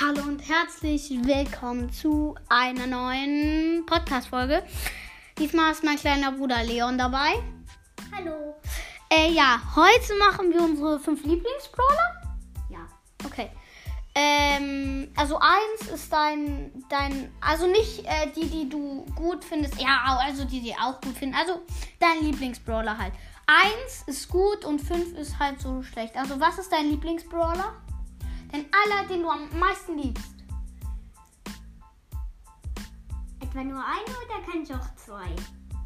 Hallo und herzlich willkommen zu einer neuen Podcast-Folge. Diesmal ist mein kleiner Bruder Leon dabei. Hallo. Äh, ja, heute machen wir unsere fünf Lieblingsbrawler. Ja. Okay. Ähm, also eins ist dein, dein, also nicht äh, die, die du gut findest, ja, also die, die auch gut finden, also dein Lieblingsbrawler halt. Eins ist gut und fünf ist halt so schlecht. Also was ist dein Lieblingsbrawler? Dein aller, den du am meisten liebst. Etwa nur eine oder kann ich auch zwei?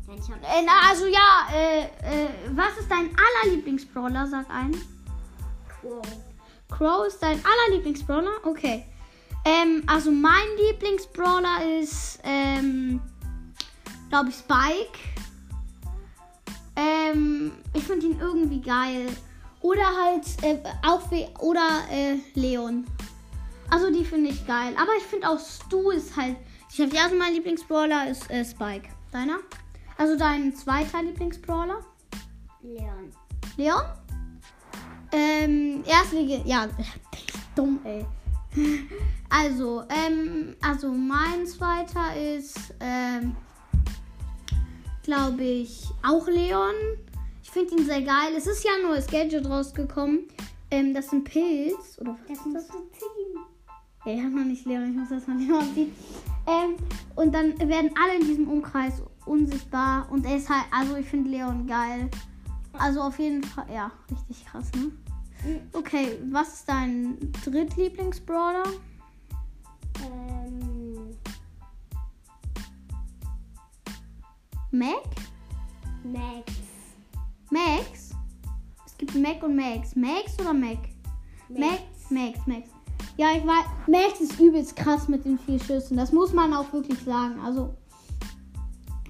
Denn Äh, na, also ja, äh, äh, was ist dein aller Lieblingsbrawler? Sag ein. Wow. Crow ist dein aller Lieblingsbrawler? Okay. Ähm, also mein Lieblingsbrawler ist, ähm, glaube ich, Spike. Ähm, ich finde ihn irgendwie geil. Oder halt, äh, auch wie, oder äh, Leon. Also die finde ich geil. Aber ich finde auch Stu ist halt, ich habe ja, also mein Lieblingsbrawler ist äh, Spike. Deiner? Also dein zweiter Lieblingsbrawler? Leon. Leon? Ähm, Erstlige, ja, dumm, ey. Also, ähm, also mein zweiter ist, ähm, glaube ich, auch Leon. Finde ihn sehr geil. Es ist ja nur das Gadget rausgekommen. Ähm, das ist ein Pilz. Oder was Das ist das? musst du ziehen. Ja, ich habe noch nicht Leon, ich muss das mal Leon ziehen. Ähm, und dann werden alle in diesem Umkreis unsichtbar. Und er ist halt, also ich finde Leon geil. Also auf jeden Fall, ja, richtig krass, ne? Okay, was ist dein Drittlieblingsbrawler? Ähm, Mac? Max. Max? Es gibt Mac und Max. Max oder Mac? Max, Max, Max. Ja, ich weiß, Max ist übelst krass mit den vier Schüssen. Das muss man auch wirklich sagen. Also,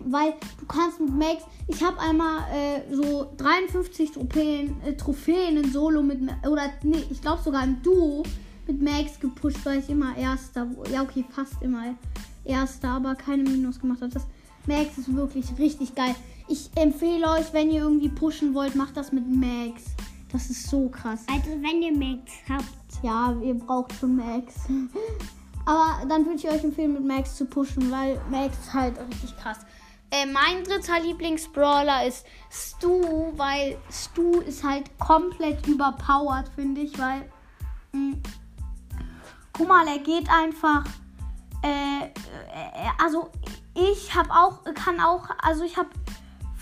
weil du kannst mit Max, ich habe einmal äh, so 53 Trophäen, äh, Trophäen in Solo mit, oder nee, ich glaube sogar im Duo mit Max gepusht, weil ich immer Erster, ja okay, fast immer Erster, aber keine Minus gemacht habe. Das Max ist wirklich richtig geil. Ich empfehle euch, wenn ihr irgendwie pushen wollt, macht das mit Max. Das ist so krass. Also wenn ihr Max habt. Ja, ihr braucht schon Max. Aber dann würde ich euch empfehlen, mit Max zu pushen, weil Max ist halt richtig krass. Äh, mein dritter Lieblingsbrawler ist Stu, weil Stu ist halt komplett überpowered, finde ich, weil. Mh, guck mal, er geht einfach. Äh, äh, also ich habe auch, kann auch, also ich habe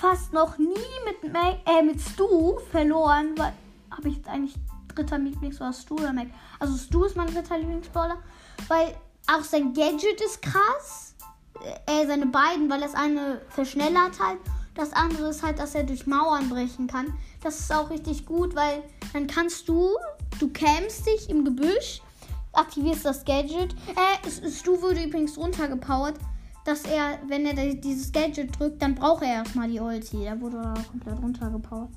fast noch nie mit, Mac, äh, mit Stu verloren, weil habe ich jetzt eigentlich dritter Lieblings oder Stu oder Mac. Also Stu ist mein dritter Lieblingsbrawler, weil auch sein Gadget ist krass. Äh, seine beiden, weil das eine verschnellert halt. Das andere ist halt, dass er durch Mauern brechen kann. Das ist auch richtig gut, weil dann kannst du, du campst dich im Gebüsch, aktivierst das Gadget. Äh, Stu wurde übrigens runtergepowert, dass er, wenn er dieses Gadget drückt, dann braucht er erstmal die Ulti. Da wurde er komplett runtergepowert.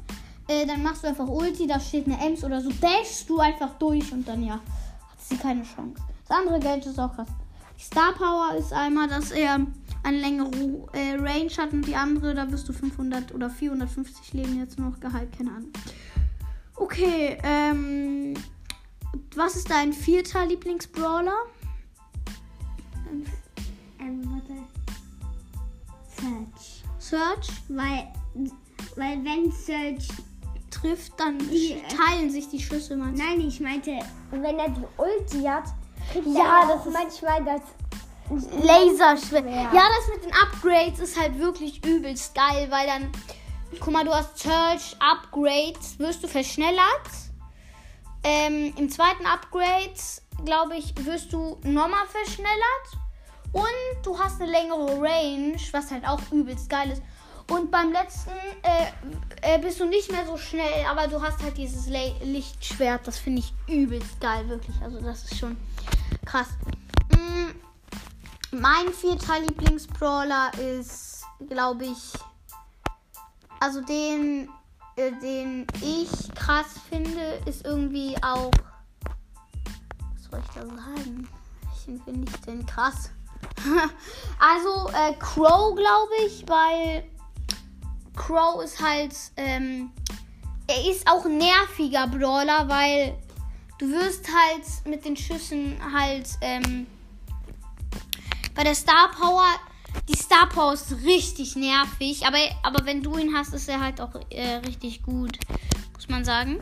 Äh, dann machst du einfach Ulti, da steht eine Ems oder so, dashst du einfach durch und dann ja, hat sie keine Chance. Das andere Gadget ist auch krass. Die Star Power ist einmal, dass er eine längere äh, Range hat und die andere, da wirst du 500 oder 450 Leben jetzt noch geheilt, keine Ahnung. Okay, ähm, was ist dein vierter Lieblingsbrawler? Search. Weil, weil wenn Search. trifft, dann Die- teilen sich die Schüsse du? Nein, ich meinte, wenn er die Ulti hat, kriegt Ja, er das ist- manchmal das. Laserschwert. Ja. Ja, das mit den Upgrades ist halt wirklich übelst geil, weil dann, guck mal, du hast Search, Upgrades, wirst du verschnellert. Ähm, Im zweiten Upgrade, glaube ich, wirst du nochmal verschnellert. Und du hast eine längere Range, was halt auch übelst geil ist. Und beim letzten äh, äh, bist du nicht mehr so schnell, aber du hast halt dieses Le Lichtschwert. Das finde ich übelst geil, wirklich. Also das ist schon krass. Mm, mein vierter Lieblingsbrawler ist, glaube ich, also den, äh, den ich krass finde, ist irgendwie auch, was soll ich da sagen? Welchen finde ich denn krass? also äh, Crow, glaube ich, weil Crow ist halt, ähm, er ist auch nerviger Brawler, weil du wirst halt mit den Schüssen halt ähm, bei der Star Power. Die Star Power ist richtig nervig, aber, aber wenn du ihn hast, ist er halt auch äh, richtig gut, muss man sagen.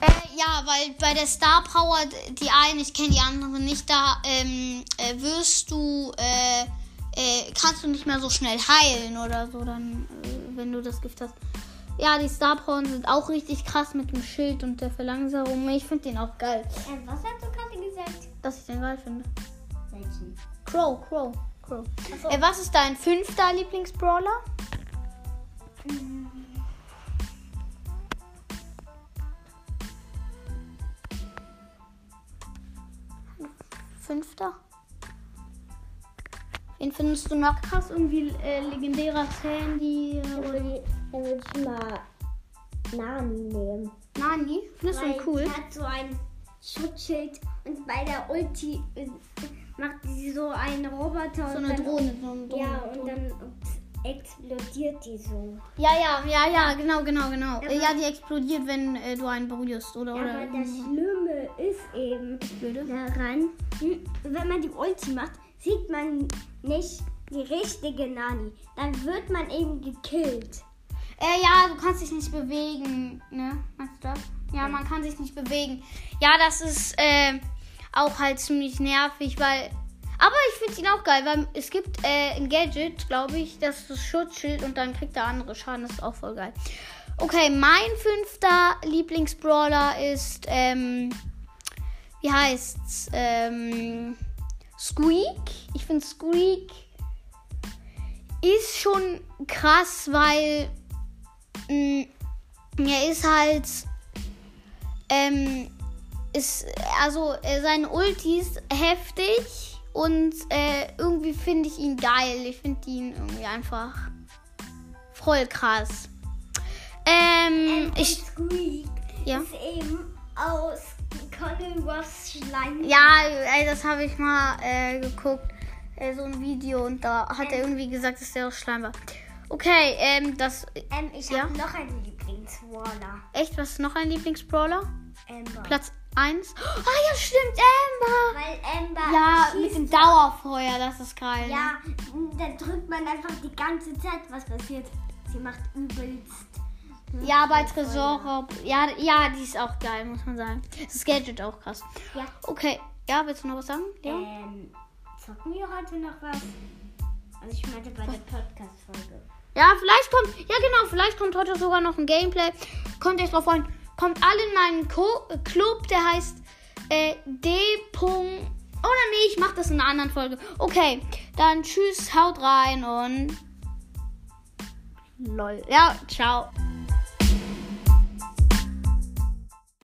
Äh, ja, weil bei der Star Power, die einen, ich kenne die anderen nicht, da ähm, äh, wirst du, äh, äh, kannst du nicht mehr so schnell heilen oder so, dann, äh, wenn du das Gift hast. Ja, die Star Power sind auch richtig krass mit dem Schild und der Verlangsamung. Ich finde den auch geil. Äh, was hast du gerade gesagt? Dass ich den geil finde. Welchen? Crow, Crow, Crow. Äh, was ist dein fünfter Lieblingsbrawler? Fünfter? Wen findest du noch krass? Irgendwie äh, legendärer Sandy Dann oder ich, dann würde ich mal Nani nehmen. Nani? Findest du ihn cool? Die hat so ein Schutzschild und bei der Ulti äh, macht sie so einen Roboter. So eine dann, Drohne. So eine Drohne, Ja, und dann explodiert die so. Ja, ja, ja, ja, genau, genau, genau. Äh, ja, die explodiert, wenn äh, du einen berührst, oder? Ja, oder aber das Schlimme ist eben Blöde. daran, hm, wenn man die Ulti macht, sieht man nicht die richtige Nani. Dann wird man eben gekillt. Äh, ja, du kannst dich nicht bewegen, ne? Meinst du das? Ja, man kann sich nicht bewegen. Ja, das ist äh, auch halt ziemlich nervig, weil. Aber ich finde ihn auch geil, weil es gibt äh, ein Gadget, glaube ich, das ist das Schutzschild und dann kriegt er andere Schaden. Das ist auch voll geil. Okay, mein fünfter Lieblingsbrawler ist, ähm, wie heißt's? Ähm, Squeak. Ich finde Squeak ist schon krass, weil mh, er ist halt ähm, ist also äh, seine Ulti ist heftig und äh, irgendwie finde ich ihn geil. Ich finde ihn irgendwie einfach voll krass. Ähm, ich Squeak ja. ist eben aus Ross Schleim. Ja, ey, das habe ich mal äh, geguckt. Äh, so ein Video und da hat er irgendwie gesagt, dass der aus Schleim war. Okay, ähm, das. Ähm, ich Ja? habe noch einen Lieblingswaller. Echt, was ist noch ein Lieblingsbrawler? Amber. Platz 1. Ah ja, stimmt, Amber! Weil Amber Ja, mit dem Dauerfeuer, das ist geil. ne? Ja, da drückt man einfach die ganze Zeit, was passiert. Sie macht übelst. Ja, bei Tresor. Ja, ja, die ist auch geil, muss man sagen. Das Gadget auch krass. Ja. Okay, ja, willst du noch was sagen? Ja. Ähm, zocken wir heute noch was? Also ich meinte bei der Podcast-Folge. Ja, vielleicht kommt, ja genau, vielleicht kommt heute sogar noch ein Gameplay. Könnt ihr euch drauf freuen. Kommt alle in meinen Co äh, Club, der heißt äh, D. Oder nee, ich mach das in einer anderen Folge. Okay, dann tschüss, haut rein und lol. Ja, ciao.